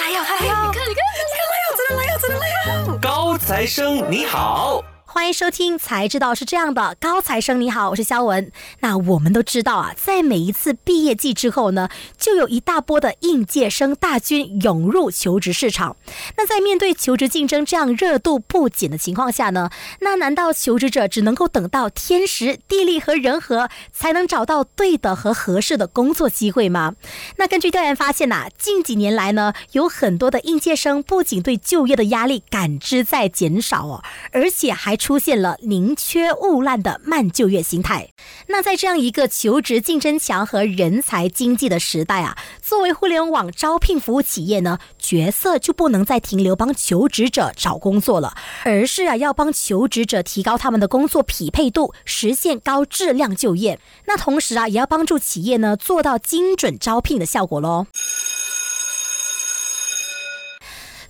来哟，来哟！你看，你看，来哟，真的来哟，真的来哟！高材生你好。欢迎收听，才知道是这样的。高材生你好，我是肖文。那我们都知道啊，在每一次毕业季之后呢，就有一大波的应届生大军涌入求职市场。那在面对求职竞争这样热度不减的情况下呢，那难道求职者只能够等到天时地利和人和才能找到对的和合适的工作机会吗？那根据调研发现呐，近几年来呢，有很多的应届生不仅对就业的压力感知在减少哦，而且还。出现了宁缺毋滥的慢就业心态。那在这样一个求职竞争强和人才经济的时代啊，作为互联网招聘服务企业呢，角色就不能再停留帮求职者找工作了，而是啊要帮求职者提高他们的工作匹配度，实现高质量就业。那同时啊，也要帮助企业呢做到精准招聘的效果喽。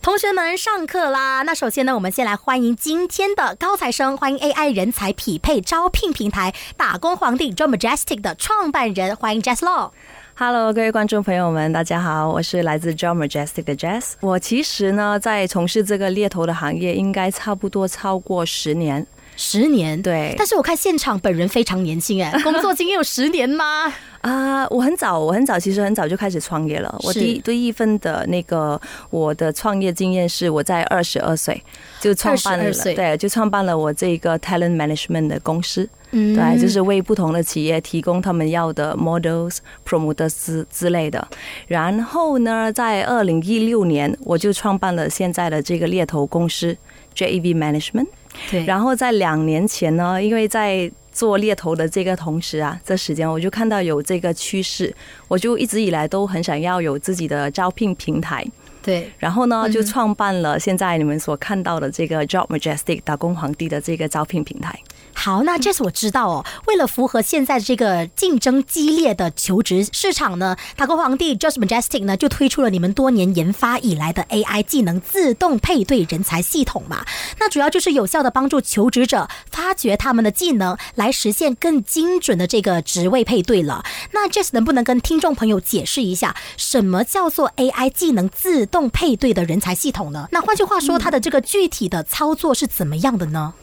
同学们，上课啦！那首先呢，我们先来欢迎今天的高材生，欢迎 AI 人才匹配招聘平台打工皇帝 Job Majestic 的创办人，欢迎 Jess Law。Hello，各位观众朋友们，大家好，我是来自 Job Majestic 的 Jess。我其实呢，在从事这个猎头的行业，应该差不多超过十年。十年，对。但是我看现场本人非常年轻，哎，工作经验有十年吗？啊，我很早，我很早，其实很早就开始创业了。我第一第一份的那个我的创业经验是我在二十二岁就创办了，对，就创办了我这个 talent management 的公司，嗯，对，就是为不同的企业提供他们要的 models、promoters 之类的。然后呢，在二零一六年，我就创办了现在的这个猎头公司 JAV Management。对，然后在两年前呢，因为在做猎头的这个同时啊，这时间我就看到有这个趋势，我就一直以来都很想要有自己的招聘平台。对，然后呢，就创办了现在你们所看到的这个 Job Majestic 打工皇帝的这个招聘平台。好，那这次我知道哦，为了符合现在这个竞争激烈的求职市场呢，打工皇帝 Just Majestic 呢就推出了你们多年研发以来的 AI 技能自动配对人才系统嘛。那主要就是有效的帮助求职者发掘他们的技能，来实现更精准的这个职位配对了。那 Jess 能不能跟听众朋友解释一下，什么叫做 AI 技能自动配对的人才系统呢？那换句话说，它的这个具体的操作是怎么样的呢？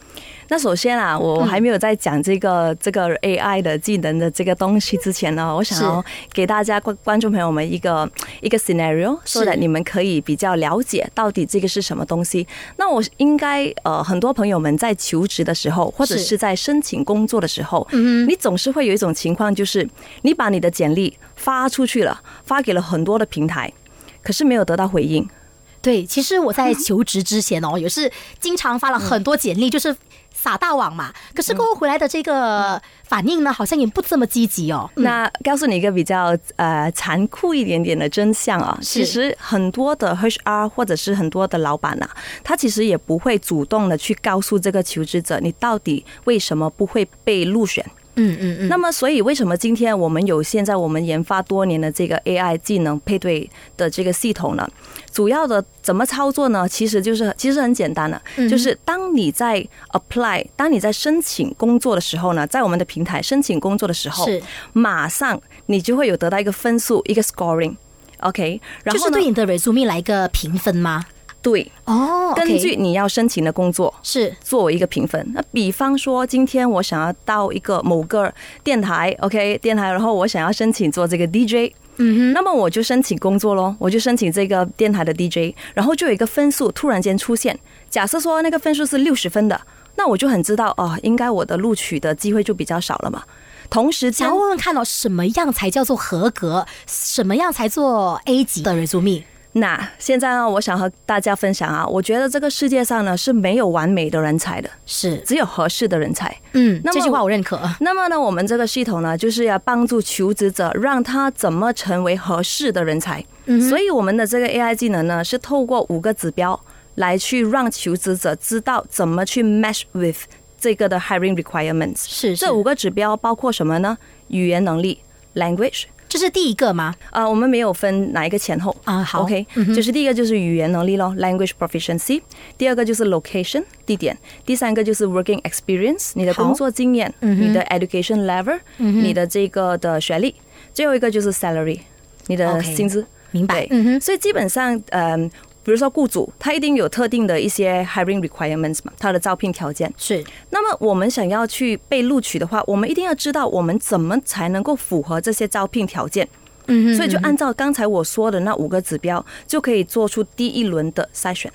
那首先啊，我还没有在讲这个这个 AI 的技能的这个东西之前呢，我想要给大家观观众朋友们一个一个 scenario，说的你们可以比较了解到底这个是什么东西。那我应该呃，很多朋友们在求职的时候，或者是。在申请工作的时候，你总是会有一种情况，就是你把你的简历发出去了，发给了很多的平台，可是没有得到回应。对，其实我在求职之前哦，也是经常发了很多简历，就是撒大网嘛。可是过后回来的这个反应呢，好像也不这么积极哦。那告诉你一个比较呃残酷一点点的真相啊，其实很多的 HR 或者是很多的老板呐，他其实也不会主动的去告诉这个求职者，你到底为什么不会被入选。嗯嗯嗯。那么，所以为什么今天我们有现在我们研发多年的这个 AI 技能配对的这个系统呢？主要的怎么操作呢？其实就是其实很简单的，就是当你在 apply，当你在申请工作的时候呢，在我们的平台申请工作的时候，是马上你就会有得到一个分数，一个 scoring，OK，然后就是对你的 resume 来一个评分吗？对哦，根据你要申请的工作是作为一个评分。那比方说，今天我想要到一个某个电台，OK，电台，然后我想要申请做这个 DJ，嗯哼，那么我就申请工作喽，我就申请这个电台的 DJ，然后就有一个分数突然间出现。假设说那个分数是六十分的，那我就很知道哦，应该我的录取的机会就比较少了嘛。同时，想问问看哦，什么样才叫做合格？什么样才做 A 级的 resume？那现在呢，我想和大家分享啊，我觉得这个世界上呢是没有完美的人才的，是只有合适的人才。嗯，那这句话我认可。那么呢，我们这个系统呢，就是要帮助求职者，让他怎么成为合适的人才。嗯，所以我们的这个 AI 技能呢，是透过五个指标来去让求职者知道怎么去 match with 这个的 hiring requirements。是这五个指标包括什么呢？语言能力 （language）。这是第一个吗？啊，我们没有分哪一个前后啊。好，OK，就是第一个就是语言能力咯，language proficiency。第二个就是 location 地点。第三个就是 working experience，你的工作经验，你的 education level，你的这个的学历。最后一个就是 salary，你的薪资。明白对，嗯哼，所以基本上，嗯、比如说雇主他一定有特定的一些 hiring requirements 嘛，他的招聘条件。是那么我们想要去被录取的话，我们一定要知道我们怎么才能够符合这些招聘条件。嗯哼所以就按照刚才我说的那五个指标，就可以做出第一轮的筛选。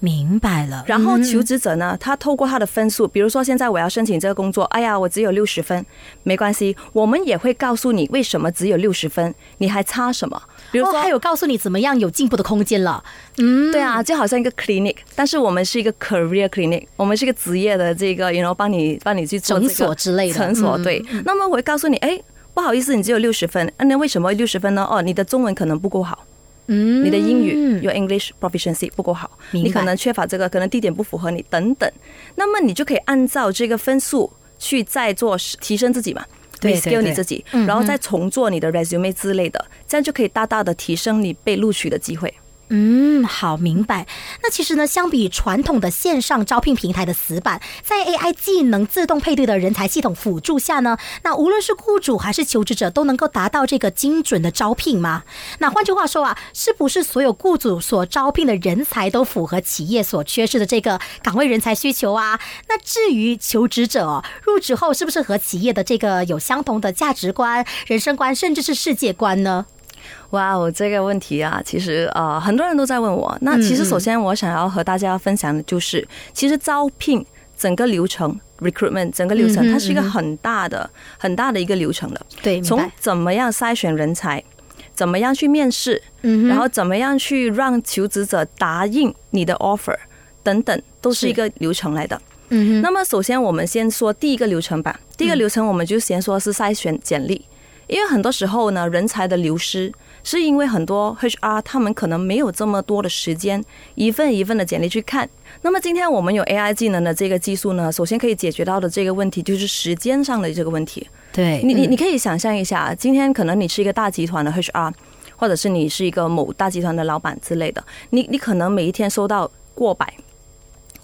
明白了。然后嗯求职者呢，他透过他的分数，比如说现在我要申请这个工作，哎呀，我只有六十分，没关系，我们也会告诉你为什么只有六十分，你还差什么？比如哦，说还有告诉你怎么样有进步的空间了。嗯，对啊，就好像一个 clinic，但是我们是一个 career clinic，我们是一个职业的这个，you know，帮你帮你去做这个诊所之类的诊所嗯对。那么我会告诉你，哎，不好意思，你只有六十分，啊那为什么六十分呢？哦，你的中文可能不够好。嗯你的英语 your English proficiency 不够好，你可能缺乏这个，可能地点不符合你等等，那么你就可以按照这个分数去再做提升自己嘛。对对 skill 你自己嗯，然后再重做你的 resume 之类的，这样就可以大大的提升你被录取的机会。嗯，好，明白。那其实呢，相比传统的线上招聘平台的死板，在 AI 技能自动配对的人才系统辅助下呢，那无论是雇主还是求职者都能够达到这个精准的招聘吗？那换句话说啊，是不是所有雇主所招聘的人才都符合企业所缺失的这个岗位人才需求啊？那至于求职者，入职后是不是和企业的这个有相同的价值观、人生观，甚至是世界观呢？哇哦，这个问题啊，其实呃很多人都在问我。那其实首先我想要和大家分享的就是，其实招聘整个流程 recruitment 整个流程，嗯它是一个很大的很大的一个流程的。对，从。怎么样筛选人才，怎么样去面试，嗯然后怎么样去让求职者答应你的 offer 等等，都是是一个流程来的。嗯，那么首先我们先说第一个流程吧。第一个流程我们就先说是筛选简历，因为很多时候呢，人才的流失是因为很多 HR 他们可能没有这么多的时间，一份一份的简历去看。那么今天我们有 AI 技能的这个技术呢，首先可以解决到的这个问题就是时间上的这个问题。对你你你可以想象一下，今天可能你是一个大集团的 HR，或者是你是一个某大集团的老板之类的，你你可能每一天收到过百、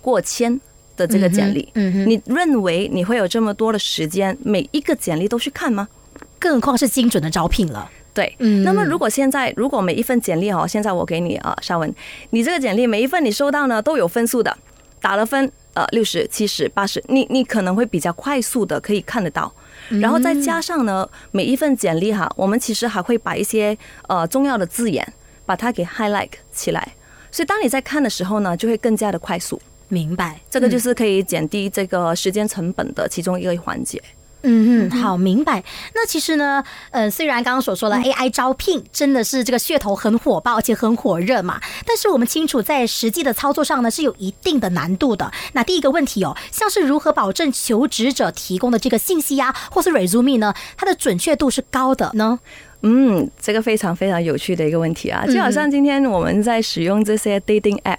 过千的这个简历，你认为你会有这么多的时间，每一个简历都去看吗？更何况是精准的招聘了。对，嗯。那么如果现在如果每一份简历哦，现在我给你啊，沙文，你这个简历每一份你收到呢都有分数的，打了分呃六十七十八十，你你可能会比较快速的可以看得到，然后再加上呢每一份简历哈，我们其实还会把一些呃重要的字眼把它给 highlight 起来，所以当你在看的时候呢，就会更加的快速，明白，这个就是可以减低这个时间成本的其中一个环节。嗯嗯嗯，好，明白。那其实呢，呃，虽然刚刚所说的 AI 招聘真的是这个噱头很火爆，而且很火热嘛，但是我们清楚在实际的操作上呢是有一定的难度的。那第一个问题哦，像是如何保证求职者提供的这个信息呀、或是 resume 呢，它的准确度是高的呢？嗯，这个非常非常有趣的一个问题啊，就好像今天我们在使用这些 dating app。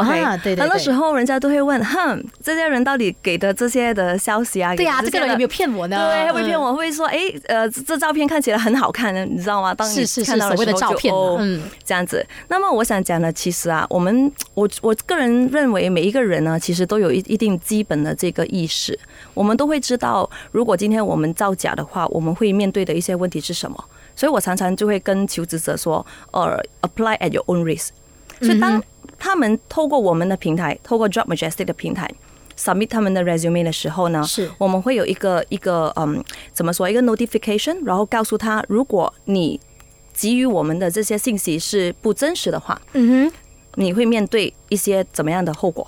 OK，啊对对对很多时候人家都会问，哼，这些人到底给的这些的消息啊，对呀、这个人有没有骗我呢？对，会不会骗嗯？我？会说，哎，呃，这这照片看起来很好看呢？你知道吗？当你看到的时候就哦嗯这样子。那么我想讲的，其实啊，我们我我个人认为，每一个人呢，其实都有一一定基本的这个意识，我们都会知道，如果今天我们造假的话，我们会面对的一些问题是什么。所以我常常就会跟求职者说，呃，apply at your own risk。所以当他们透过我们的平台，透过 Job Majestic 的平台 submit 他们的 resume 的时候呢，是我们会有一个一个嗯，怎么说一个 notification，然后告诉他，如果你给予我们的这些信息是不真实的话，嗯哼，你会面对一些怎么样的后果？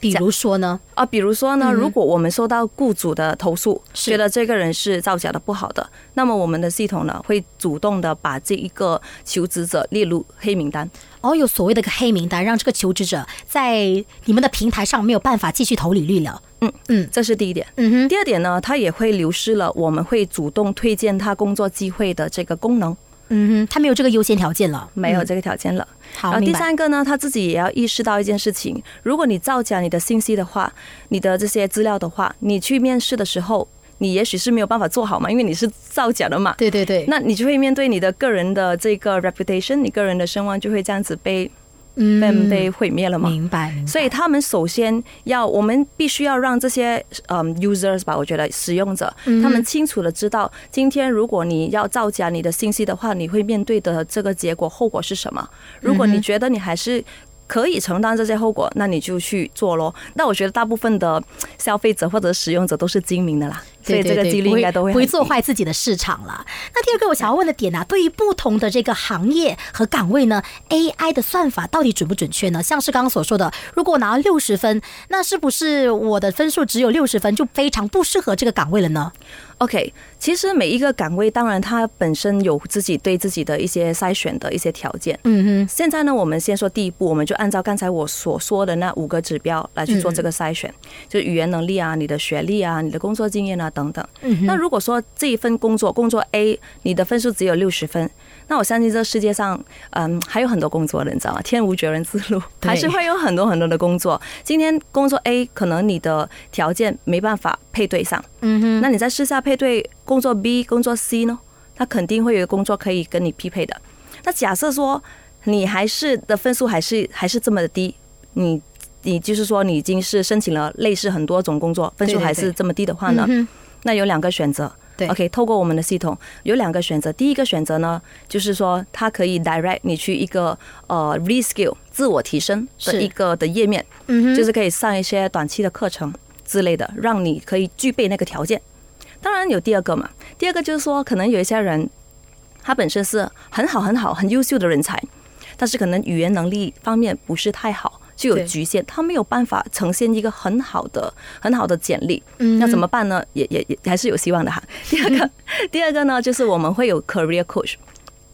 比如说呢？啊，比如说呢，嗯如果我们收到雇主的投诉，是觉得这个人是造假的不好的，那么我们的系统呢会主动的把这一个求职者列入黑名单。哦，有所谓的一个黑名单，让这个求职者在你们的平台上没有办法继续投履历了。嗯嗯这是第一点。嗯哼，第二点呢，他也会流失了我们会主动推荐他工作机会的这个功能，嗯哼，他没有这个优先条件了，嗯没有这个条件了。好，然后第。三个呢，他自己也要意识到一件事情：如果你造假你的信息的话，你的这些资料的话，你去面试的时候，你也许是没有办法做好嘛，因为你是造假的嘛。对对对，那你就会面对你的个人的这个 reputation，你个人的声望就会这样子被被被毁灭了嘛。明白，明白所以他们首先要，我们必须要让这些嗯 users 吧，我觉得使用者，嗯他们清楚的知道，今天如果你要造假你的信息的话，你会面对的这个结果后果是什么。如果你觉得你还是可以承担这些后果，那你就去做咯。那我觉得大部分的消费者或者使用者都是精明的啦，所以这个几率应该都会不会做坏自己的市场了。那第二个我想要问的点呢、啊，对于不同的这个行业和岗位呢，AI 的算法到底准不准确呢？像是刚刚所说的，如果我拿到六十分，那是不是我的分数只有六十分，就非常不适合这个岗位了呢？OK，其实每一个岗位，当然它本身有自己对自己的一些筛选的一些条件。嗯哼，现在呢，我们先说第一步，我们就按照刚才我所说的那五个指标来去做这个筛选，就是语言能力啊、你的学历啊、你的工作经验啊等等。嗯那如果说这一份工作，工作 A 你的分数只有六十分，那我相信这世界上，嗯，还有很多工作的，你知道吗？天无绝人之路，还是会有很多很多的工作。今天工作 A 可能你的条件没办法配对上，嗯哼，那你在试下配对工作 B、工作 C 呢？他肯定会有工作可以跟你匹配的。那假设说你还是的分数还是还是这么的低，你你就是说你已经是申请了类似很多种工作，分数还是这么低的话呢？嗯那有两个选择。对 OK，透过我们的系统有两个选择。第一个选择呢，就是说它可以 direct 你去一个呃 reskill 自我提升的是一个的页面，嗯，就是可以上一些短期的课程之类的，让你可以具备那个条件。当然有第二个嘛，第二个就是说，可能有一些人他本身是很好、很好、很优秀的人才，但是可能语言能力方面不是太好，就有局限，他没有办法呈现一个很好的、很好的简历。嗯那怎么办呢？也也也还是有希望的哈。第二个，第二个呢，就是我们会有 career coach。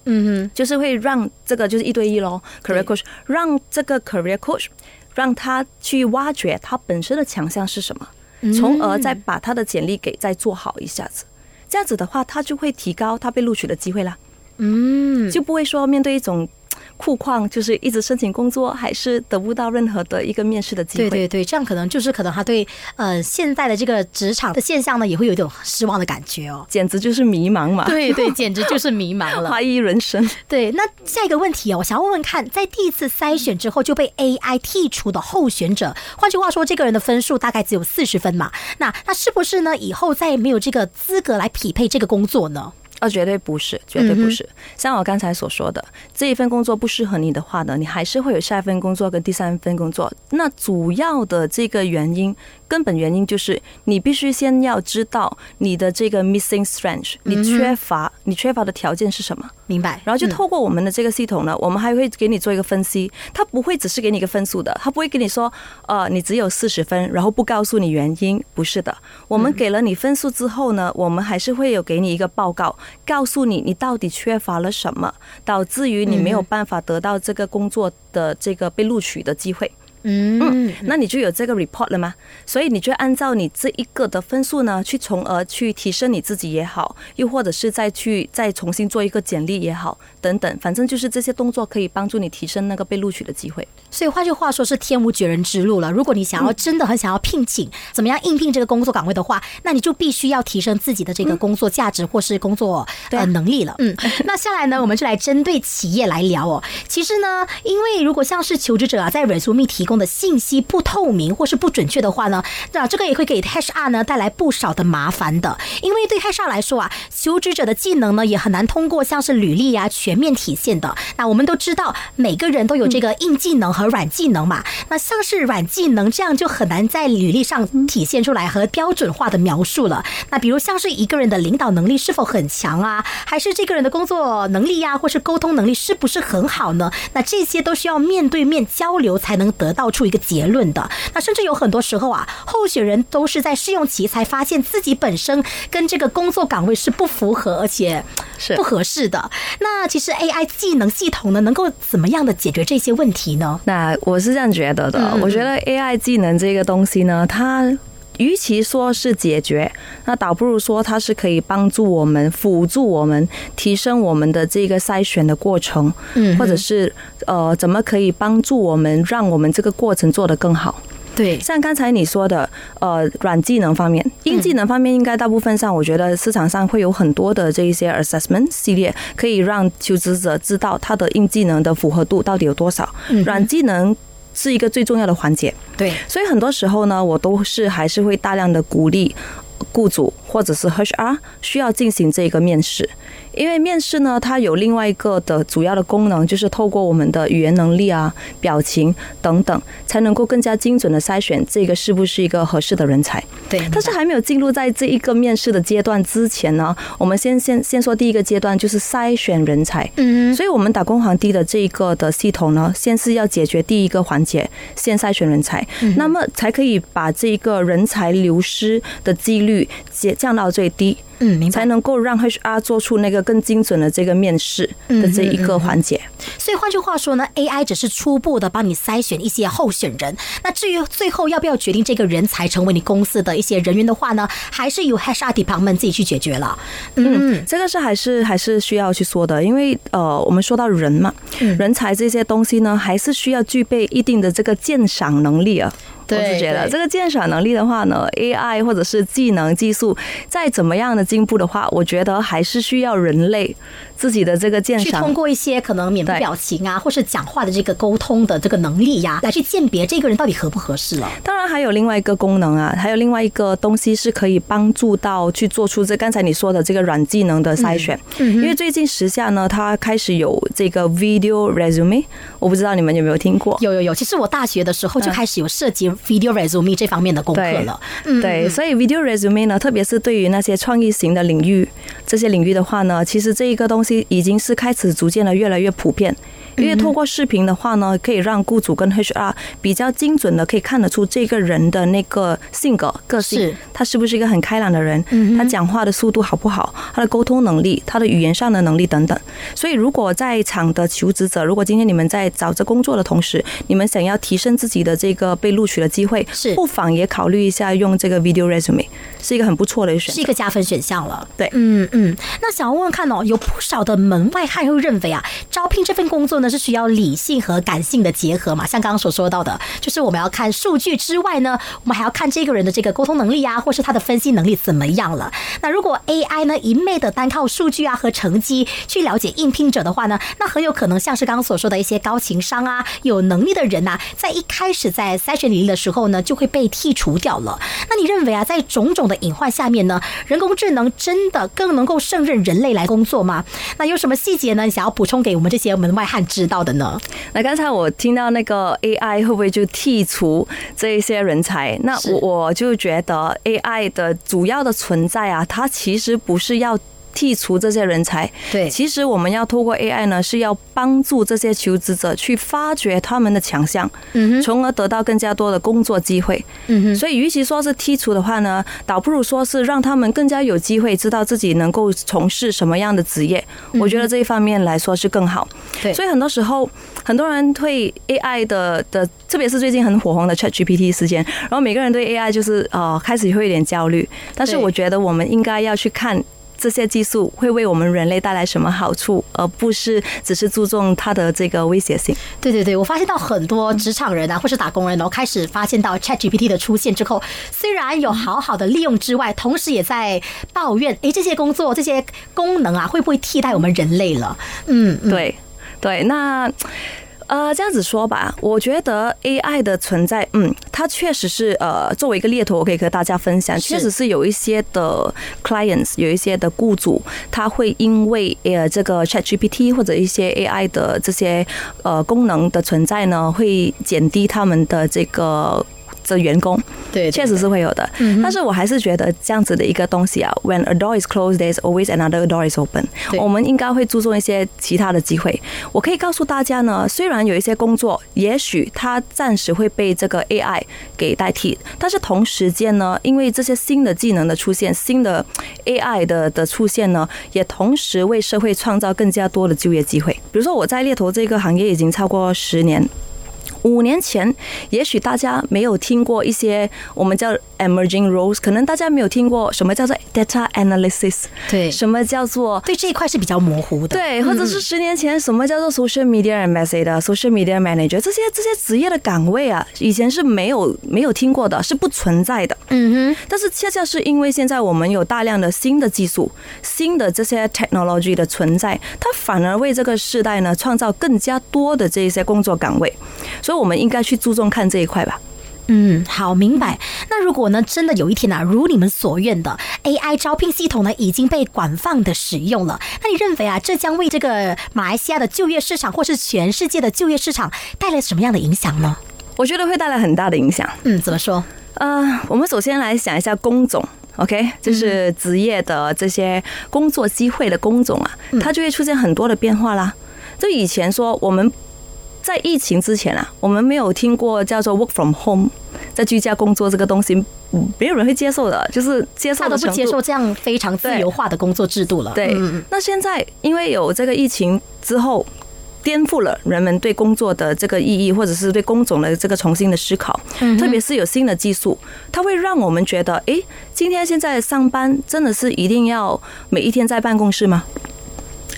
嗯哼就是会让这个就是一对一喽，career coach，让这个 career coach 让他去挖掘他本身的强项是什么，从而再把他的简历给再做好一下子。这样子的话，他就会提高他被录取的机会啦，嗯，就不会说面对一种酷况，就是一直申请工作，还是得不到任何的一个面试的机会。对对对，这样可能就是可能他对呃现在的这个职场的现象呢，也会有一种失望的感觉哦。简直就是迷茫嘛，对对，简直就是迷茫了。怀疑人生。对，那下一个问题哦，我想要问问看，在第一次筛选之后就被 AI 剔除的候选者，换句话说，这个人的分数大概只有四十分嘛？那那是不是呢？以后再也没有这个资格来匹配这个工作呢？哦，绝对不是，绝对不是。像我刚才所说的，这一份工作不适合你的话呢，你还是会有下一份工作跟第三份工作。那主要的这个原因，根本原因就是你必须先要知道你的这个 missing strength，你缺乏，你缺乏的条件是什么。明白？然后就嗯透过我们的这个系统呢，我们还会给你做一个分析。它不会只是给你一个分数的，它不会跟你说，呃，你只有四十分，然后不告诉你原因。不是的，我们给了你分数之后呢，我们还是会有给你一个报告，告诉你你到底缺乏了什么，导致于你没有办法得到这个工作的这个被录取的机会。嗯，那你就有这个 report 了吗？所以你就按照你这一个的分数呢，去从而去提升你自己也好，又或者是再去再重新做一个简历也好，等等，反正就是这些动作可以帮助你提升那个被录取的机会。所以换句话说是天无绝人之路了。如果你想要真的很想要聘请，怎么样应聘这个工作岗位的话，那你就必须要提升自己的这个工作价值或是工作呃能力了。嗯，那下来呢，我们就来针对企业来聊哦。其实呢，因为如果像是求职者啊，在 resume 提供的信息不透明或是不准确的话呢，那这个也会给 HR 呢带来不少的麻烦的。因为对 HR 来说啊，求职者的技能呢也很难通过像是履历啊全面体现的。那我们都知道，每个人都有这个硬技能和软技能嘛。那像是软技能这样就很难在履历上体现出来和标准化的描述了。那比如像是一个人的领导能力是否很强啊，还是这个人的工作能力呀、或是沟通能力是不是很好呢？那这些都需要面对面交流才能得到出一个结论的。那甚至有很多时候啊，候选人都是在试用期才发现自己本身跟这个工作岗位是不符合，而且是不合适的。那其实 AI 技能系统呢，能够怎么样的解决这些问题呢？那我是这样觉得的，嗯我觉得 AI 技能这个东西呢，它。与其说是解决，那倒不如说它是可以帮助我们、辅助我们提升我们的这个筛选的过程，嗯或者是呃，怎么可以帮助我们让我们这个过程做得更好。对像刚才你说的，呃，软技能方面，硬技能方面，应该大部分上，我觉得市场上会有很多的这一些 assessment 系列，可以让求职者知道他的硬技能的符合度到底有多少。软技能是一个最重要的环节，对，所以很多时候呢，我都是还是会大量的鼓励雇主或者是 HR 需要进行这个面试。因为面试呢，它有另外一个的主要的功能，就是透过我们的语言能力啊、表情等等，才能够更加精准的筛选这个是不是一个合适的人才。对，但是还没有进入在这一个面试的阶段之前呢，我们先先先说第一个阶段，就是筛选人才。嗯所以，我们打工皇帝的这一个的系统呢，先是要解决第一个环节，先筛选人才，那么才可以把这一个人才流失的几率降降到最低。嗯，明白才。能够让 HR 做出那个更精准的这个面试的这一个环节。所以换句话说呢，AI 只是初步的帮你筛选一些候选人。那至于最后要不要决定这个人才成为你公司的一些人员的话呢，还是由 HR department 自己去解决了。嗯，这个是还是还是需要去说的，因为呃，我们说到人嘛，人才这些东西呢，还是需要具备一定的这个鉴赏能力啊。对我是觉得这个鉴赏能力的话呢，AI 或者是技能技术再怎么样的进步的话，我觉得还是需要人类自己的这个鉴赏去通过一些可能面部表情啊，或是讲话的这个沟通的这个能力呀、来去鉴别这个人到底合不合适了。当然还有另外一个功能啊，还有另外一个东西是可以帮助到去做出这刚才你说的这个软技能的筛选。因为最近时下呢，它开始有这个 video resume，我不知道你们有没有听过。有有有，其实我大学的时候就开始有涉及 video resume 这方面的功课了。嗯，对，所以 video resume 呢，特别是对于那些创意型的领域，这些领域的话呢，其实这一个东西已经是开始逐渐的越来越普遍。因为透过视频的话呢，可以让雇主跟 HR 比较精准的可以看得出这个人的那个性格、个性，他是不是一个很开朗的人，他讲话的速度好不好，他的沟通能力、他的语言上的能力等等。所以，如果在场的求职者，如果今天你们在找着工作的同时，你们想要提升自己的这个被录取的机会，是不妨也考虑一下用这个 video resume，是一个很不错的选择是一。个加分选项了。对嗯嗯。那想要问问看哦，有不少的门外汉会认为啊，招聘这份工作呢是需要理性和感性的结合嘛？像刚刚所说到的，就是我们要看数据之外呢，我们还要看这个人的这个沟通能力啊，或是他的分析能力怎么样了。那如果 AI 呢一昧的单靠数据啊和成绩去了解应聘者的话呢，那很有可能像是刚刚所说的一些高情商啊、有能力的人呐、在一开始在筛选履历的时候呢，就会被剔除掉了。那你认为啊，在种种的隐患下面呢，人工智能真的更能够胜任人类来工作吗？那有什么细节呢？想要补充给我们这些门外汉知道的呢？那刚才我听到那个 AI 会不会就剔除这一些人才？那我我就觉得 AI 的主要的存在啊，它其实不是要。剔除这些人才，对其实我们要透过 AI 呢，是要帮助这些求职者去发掘他们的强项，嗯从而得到更加多的工作机会。嗯哼，所以，与其说是剔除的话呢，倒不如说是让他们更加有机会知道自己能够从事什么样的职业。我觉得这一方面来说是更好。对所以很多时候很多人对 AI 的的，特别是最近很火红的 ChatGPT 事件，然后每个人对 AI 就是呃开始会有点焦虑。但是我觉得我们应该要去看。这些技术会为我们人类带来什么好处，而不是只是注重它的这个威胁性。对对对，我发现到很多职场人啊，或是打工人哦，开始发现到 Chat GPT 的出现之后，虽然有好好的利用之外，同时也在抱怨，诶，这些工作这些功能啊，会不会替代我们人类了？嗯，嗯对，对，那。呃，这样子说吧，我觉得 AI 的存在，嗯，它确实是呃，作为一个猎头，我可以和大家分享，确实是有一些的 clients，有一些的雇主，他会因为呃这个 ChatGPT 或者一些 AI 的这些呃功能的存在呢，会减低他们的这个。的员工，对，对确实是会有的，嗯但是我还是觉得这样子的一个东西啊，When a door is closed, there's always another door is open。我们应该会注重一些其他的机会。我可以告诉大家呢，虽然有一些工作，也许它暂时会被这个 AI 给代替，但是同时间呢，因为这些新的技能的出现，新的 AI 的的出现呢，也同时为社会创造更加多的就业机会。比如说我在猎头这个行业已经超过十年。五年前，也许大家没有听过一些我们叫 emerging roles，可能大家没有听过什么叫做 data analysis，对什么叫做对这一块是比较模糊的。对，或者是十年前什么叫做 social media ambassador、social media manager 这些这些职业的岗位啊，以前是没有没有听过的，是不存在的。嗯哼，但是恰恰是因为现在我们有大量的新的技术、新的这些 technology 的存在，它反而为这个时代呢创造更加多的这一些工作岗位，所以我们应该去注重看这一块吧。嗯，好，明白。那如果呢，真的有一天啊，如你们所愿的 AI 招聘系统呢已经被广泛的使用了，那你认为啊，这将为这个马来西亚的就业市场，或是全世界的就业市场带来什么样的影响呢？我觉得会带来很大的影响。嗯，怎么说？呃，我们首先来想一下工种，OK，就是职业的这些工作机会的工种啊，它就会出现很多的变化啦。就以前说我们在疫情之前啊，我们没有听过叫做 work from home，在居家工作这个东西，嗯没有人会接受的，就是接受他都不接受这样非常自由化的工作制度了。对，嗯那现在因为有这个疫情之后，颠覆了人们对工作的这个意义，或者是对工种的这个重新的思考。特别是有新的技术，它会让我们觉得，诶，今天现在上班真的是一定要每一天在办公室吗？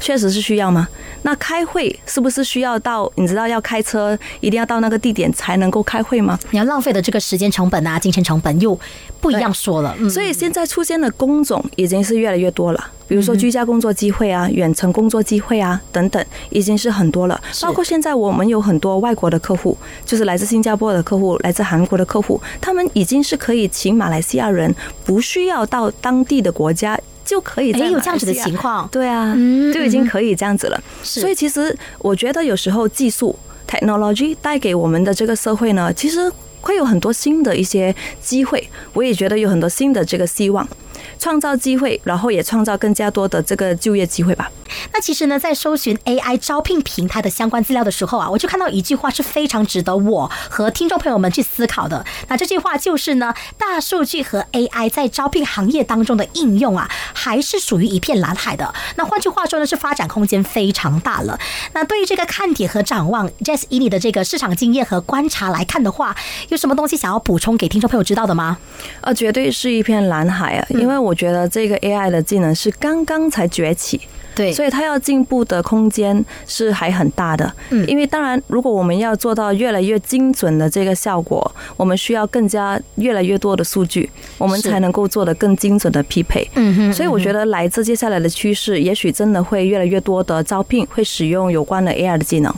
确实是需要吗？那开会是不是需要到你知道要开车一定要到那个地点才能够开会吗？你要浪费的这个时间成本啊，金钱成本又不一样说了。嗯，所以现在出现的工种已经是越来越多了，比如说居家工作机会啊、远程工作机会啊等等，已经是很多了。包括现在我们有很多外国的客户，就是来自新加坡的客户、来自韩国的客户，他们已经是可以请马来西亚人，不需要到当地的国家。就可以在哎，有这样子的情况。对啊，嗯就已经可以这样子了。所以其实我觉得有时候技术 technology 带给我们的这个社会呢，其实会有很多新的一些机会。我也觉得有很多新的这个希望，创造机会，然后也创造更加多的这个就业机会吧。那其实呢，在搜寻 AI 招聘平台的相关资料的时候啊，我就看到一句话是非常值得我和听众朋友们去思考的。那这句话就是呢，大数据和 AI 在招聘行业当中的应用啊，还是属于一片蓝海的。那换句话说呢，是发展空间非常大了。那对于这个看点和展望，Jess 以你的这个市场经验和观察来看的话，有什么东西想要补充给听众朋友知道的吗？呃，绝对是一片蓝海啊！因为我觉得这个 AI 的技能是刚刚才崛起。对所以它要进步的空间是还很大的。嗯因为当然，如果我们要做到越来越精准的这个效果，我们需要更加越来越多的数据，我们才能够做得更精准的匹配。嗯哼所以我觉得来自接下来的趋势，也许真的会越来越多的招聘会使用有关的 AI 的技能。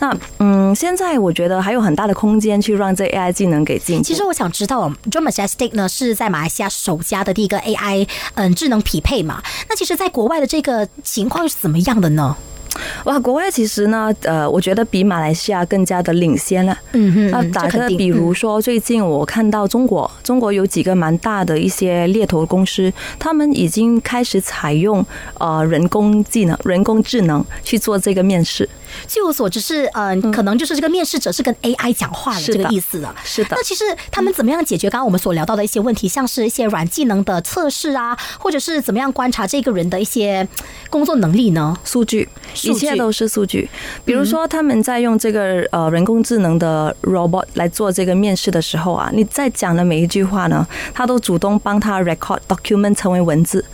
那嗯，现在我觉得还有很大的空间去让这 AI 技能给进。其实我想知道 j o m a j e s t i c 呢是在马来西亚首家的第一个 AI 嗯智能匹配嘛？那其实，在国外的这个情况是怎么样的呢？哇，国外其实呢，呃，我觉得比马来西亚更加的领先了。嗯哼那打个比如说，最近我看到中国，中国有几个蛮大的一些猎头公司，他们已经开始采用呃人工技能、人工智能去做这个面试。据我所知是，嗯、可能就是这个面试者是跟 AI 讲话的这个意思了。是的那其实他们怎么样解决刚刚我们所聊到的一些问题，像是一些软技能的测试啊，或者是怎么样观察这个人的一些工作能力呢？数据一切都是数据。比如说，他们在用这个呃人工智能的 robot 来做这个面试的时候啊，你在讲的每一句话呢，他都主动帮他 record document 成为文字，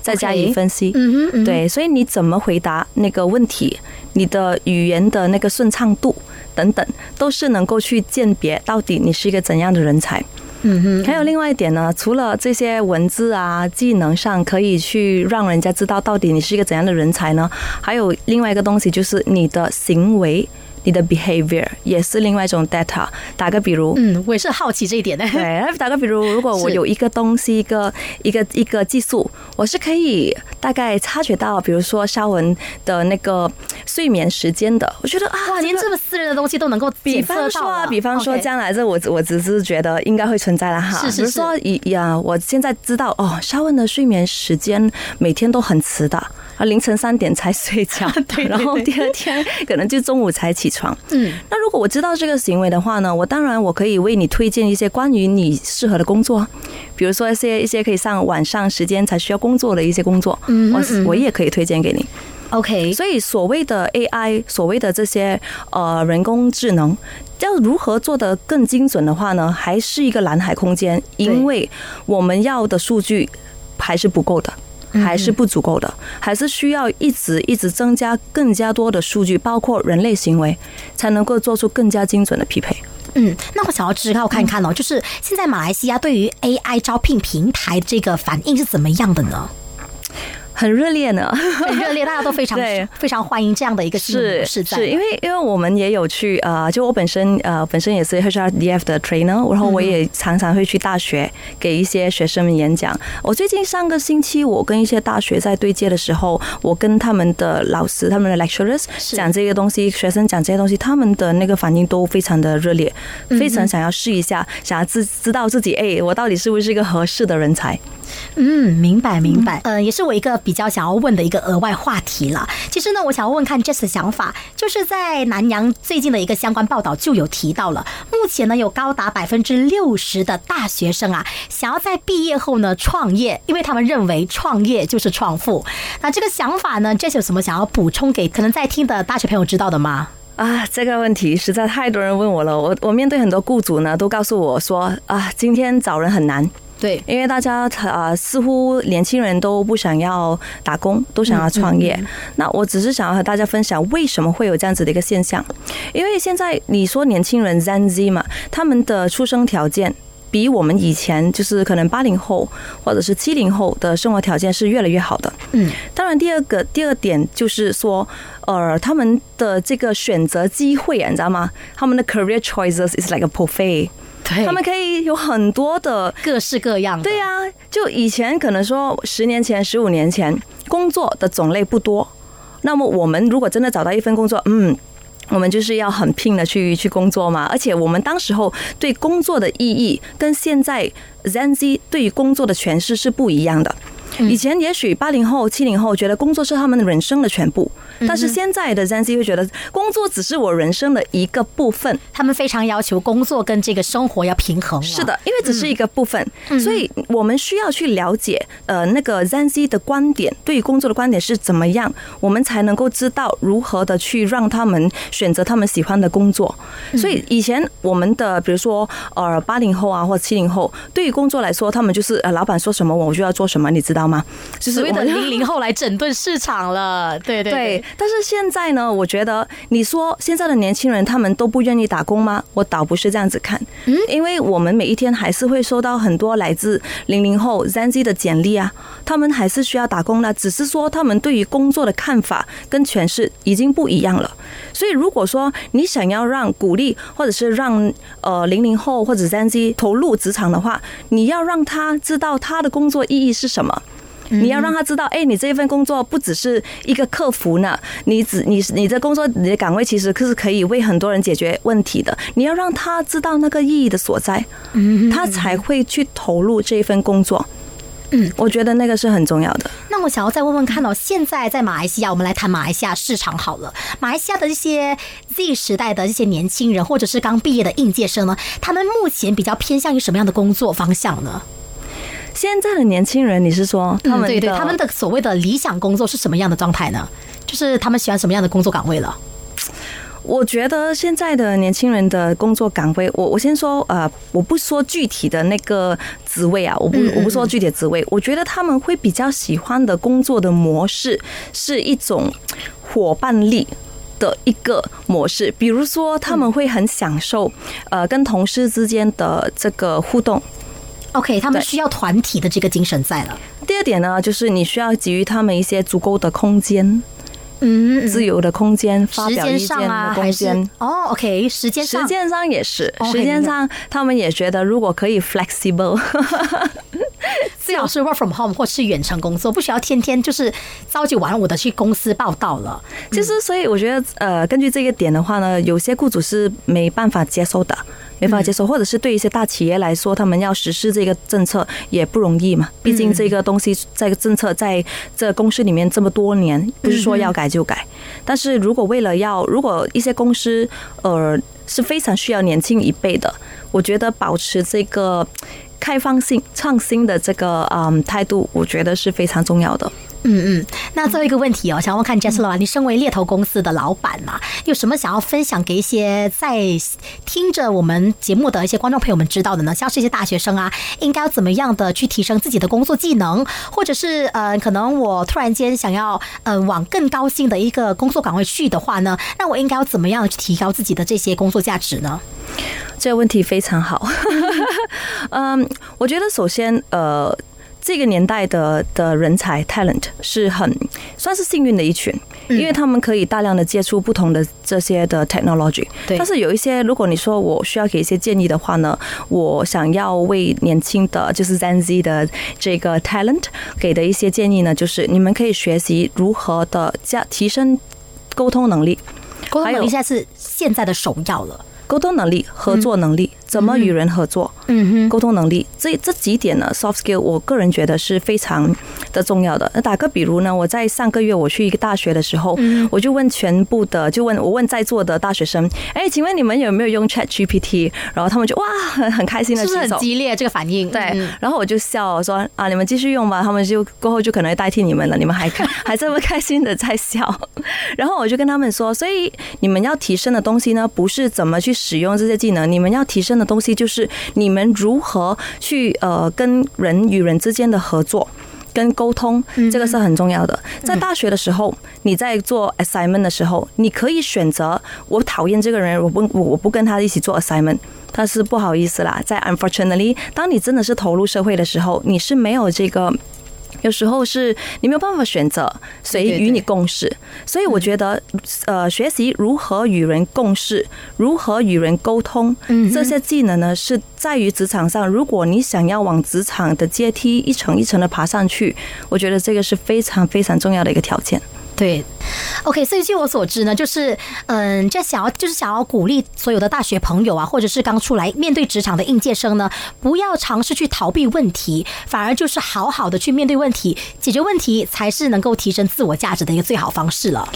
再加以分析。嗯，嗯哼，对，所以你怎么回答那个问题，你的语言的那个顺畅度等等，都是能够去鉴别到底你是一个怎样的人才。嗯哼，还有另外一点呢，除了这些文字啊、技能上可以去让人家知道到底你是一个怎样的人才呢，还有另外一个东西就是你的行为。你的 behavior 也是另外一种 data。打个比如，嗯，我也是好奇这一点的。对，打个比如，如果我有一个东西，一个一个一个技术，我是可以大概察觉到，比如说肖文的那个睡眠时间的，我觉得啊，哇，连这么私人的东西都能够比方说啊，比方说将来这我我只是觉得应该会存在了哈。是是比如说以呀，我现在知道哦，肖文的睡眠时间每天都很迟的，啊，凌晨三点才睡觉，对 对然后第二天可能就中午才起床。嗯，那如果我知道这个行为的话呢，我当然我可以为你推荐一些关于你适合的工作啊，比如说一些一些可以上晚上时间才需要工作的一些工作，我嗯我我也可以推荐给你。OK，所以所谓的 AI，所谓的这些呃人工智能，要如何做得更精准的话呢，还是一个蓝海空间，因为我们要的数据还是不够的。还是不足够的，还是需要一直一直增加更加多的数据，包括人类行为，才能够做出更加精准的匹配。嗯，那我想要知道看看哦，就是现在马来西亚对于 AI 招聘平台这个反应是怎么样的呢？很热烈呢，很热烈，大家都非常 对非常欢迎这样的一个是。是因为因为我们也有去呃，就我本身呃本身也是 HRDF 的 trainer，然后我也常常会去大学给一些学生们演讲。我最近上个星期我跟一些大学在对接的时候，我跟他们的老师、他们的 lecturers 讲这些东西，学生讲这些东西，他们的那个反应都非常的热烈，非常想要试一下，想要自知道自己哎，我到底是不是一个合适的人才。嗯，明白明白。呃，也是我一个比比较想要问的一个额外话题了。其实呢，我想要问看 Jess 的想法，就是在南洋最近的一个相关报道就有提到了，目前呢有高达百分之六十的大学生啊，想要在毕业后呢创业，因为他们认为创业就是创富。那这个想法呢，Jess 有什么想要补充给可能在听的大学朋友知道的吗？啊，这个问题实在太多人问我了。我我面对很多雇主呢，都告诉我说啊，今天找人很难，对，因为大家呃似乎年轻人都不想要打工，都想要创业。那我只是想要和大家分享为什么会有这样子的一个现象，因为现在你说年轻人 Zen Z 嘛，他们的出生条件。比我们以前就是可能八零后或者是七零后的生活条件是越来越好的。嗯，当然，第二个第二点就是说，呃，他们的这个选择机会啊，你知道吗？他们的 career choices is like a buffet，对他们可以有很多的。各式各样的。对呀、就以前可能说十年前、十五年前，工作的种类不多。那么我们如果真的找到一份工作，嗯。我们就是要很拼的去去工作嘛，而且我们当时候对工作的意义跟现在 Zen Z 对于工作的诠释是不一样的。以前也许八零后、七零后觉得工作是他们人生的全部，但是现在的 Gen Z 会觉得工作只是我人生的一个部分。他们非常要求工作跟这个生活要平衡。是的，因为只是一个部分，所以我们需要去了解呃那个 Gen Z 的观点，对于工作的观点是怎么样，我们才能够知道如何的去让他们选择他们喜欢的工作。所以以前我们的比如说呃八零后啊或七零后，对于工作来说，他们就是呃老板说什么我就要做什么，你知道吗？就是所谓的零零后来整顿市场了。对对对，但是现在呢，我觉得你说现在的年轻人他们都不愿意打工吗？我倒不是这样子看，嗯，因为我们每一天还是会收到很多来自零零后 Gen Z 的简历啊，他们还是需要打工的，只是说他们对于工作的看法跟诠释已经不一样了。所以如果说你想要让鼓励或者是让呃零零后或者 Gen Z 投入职场的话，你要让他知道他的工作意义是什么。你要让他知道，哎，你这一份工作不只是一个客服呢，你只你你的工作你的岗位其实是可以为很多人解决问题的。你要让他知道那个意义的所在，他才会去投入这一份工作。嗯，我觉得那个是很重要的。那我想要再问问看哦，现在在马来西亚，我们来谈马来西亚市场好了。马来西亚的这些 Z 时代的这些年轻人，或者是刚毕业的应届生呢，他们目前比较偏向于什么样的工作方向呢？现在的年轻人，你是说他们、嗯、对对，他们的所谓的理想工作是什么样的状态呢？就是他们喜欢什么样的工作岗位了？我觉得现在的年轻人的工作岗位，我我先说，呃，我不说具体的那个职位啊，我不我不说具体的职位，我觉得他们会比较喜欢的工作的模式是一种伙伴力的一个模式，比如说他们会很享受，呃，跟同事之间的这个互动。OK，他们需要团体的这个精神在了。第二点呢，就是你需要给予他们一些足够的空间。嗯，自由的空间，发时间表意见上啊，的还是空间。哦，OK，时间上时间上也是，哦时间上他们也觉得如果可以 flexible，最好是 work from home 或是远程工作，不需要天天就是朝九晚五的去公司报道了。其实所以我觉得呃，根据这个点的话呢，有些雇主是没办法接受的。没办法接受，或者是对一些大企业来说，他们要实施这个政策也不容易嘛。毕竟这个东西，这个政策在这公司里面这么多年，不是说要改就改。但是如果为了要，如果一些公司呃是非常需要年轻一辈的，我觉得保持这个开放性、创新的这个嗯态度，我觉得是非常重要的。嗯嗯，那最后一个问题哦，想问看 Jessica 啊，你身为猎头公司的老板嘛，有什么想要分享给一些在听着我们节目的一些观众朋友们知道的呢？像是一些大学生啊，应该要怎么样的去提升自己的工作技能，或者是呃，可能我突然间想要呃往更高薪的一个工作岗位去的话呢，那我应该要怎么样去提高自己的这些工作价值呢？这个问题非常好。嗯，我觉得首先呃。这个年代的的人才 talent 是很算是幸运的一群，因为他们可以大量的接触不同的这些的 technology。对。但是有一些，如果你说我需要给一些建议的话呢，我想要为年轻的就是 Gen Z 的这个 talent 给的一些建议呢，就是你们可以学习如何的加提升沟通能力，沟通能力现在是现在的首要了。沟通能力、合作能力，怎么与人合作？嗯哼，沟通能力这这几点呢？Soft skill，我个人觉得是非常的重要的。那打个比如呢，我在上个月我去一个大学的时候，我就问全部的，就问我问在座的大学生，哎，请问你们有没有用 Chat GPT？然后他们就哇，很很开心的，是不是很激烈这个反应？对，然后我就笑说啊，你们继续用吧。他们就过后就可能会代替你们了，你们还 还这么开心的在笑。然后我就跟他们说，所以你们要提升的东西呢，不是怎么去。使用这些技能，你们要提升的东西就是你们如何去呃跟人与人之间的合作跟沟通，这个是很重要的。在大学的时候，你在做 assignment 的时候，你可以选择我讨厌这个人，我不我不跟他一起做 assignment，但是不好意思啦。在 unfortunately，当你真的是投入社会的时候，你是没有这个。有时候是你没有办法选择谁与你共事，所以我觉得，呃，学习如何与人共事，如何与人沟通，这些技能呢，是在于职场上。如果你想要往职场的阶梯一层一层的爬上去，我觉得这个是非常非常重要的一个条件。对，OK，所以据我所知呢，就是嗯，这想要就是想要鼓励所有的大学朋友啊，或者是刚出来面对职场的应届生呢，不要尝试去逃避问题，反而就是好好的去面对问题，解决问题才是能够提升自我价值的一个最好方式了。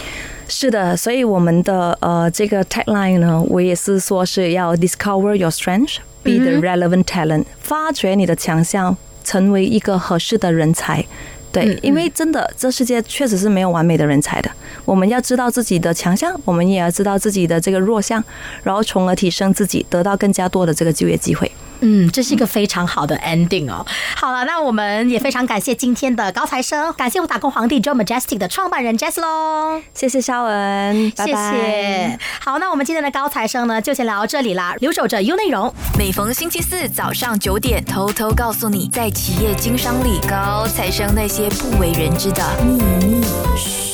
是的，所以我们的呃这个 tagline 呢，我也是说是要 discover your strength，be the relevant talent，发掘你的强项，成为一个合适的人才。对，因为真的，这世界确实是没有完美的人才的。我们要知道自己的强项，我们也要知道自己的这个弱项，然后从而提升自己，得到更加多的这个就业机会。嗯，这是一个非常好的 ending 哦。好了，那我们也非常感谢今天的高材生，感谢我打工皇帝 Joe Majestic 的创办人 Jess 喽。谢谢肖文，谢谢。好，那我们今天的高材生呢，就先聊到这里啦。留守着 U 内容，每逢星期四早上九点，偷偷告诉你，在企业经商里，高材生那些不为人知的秘密。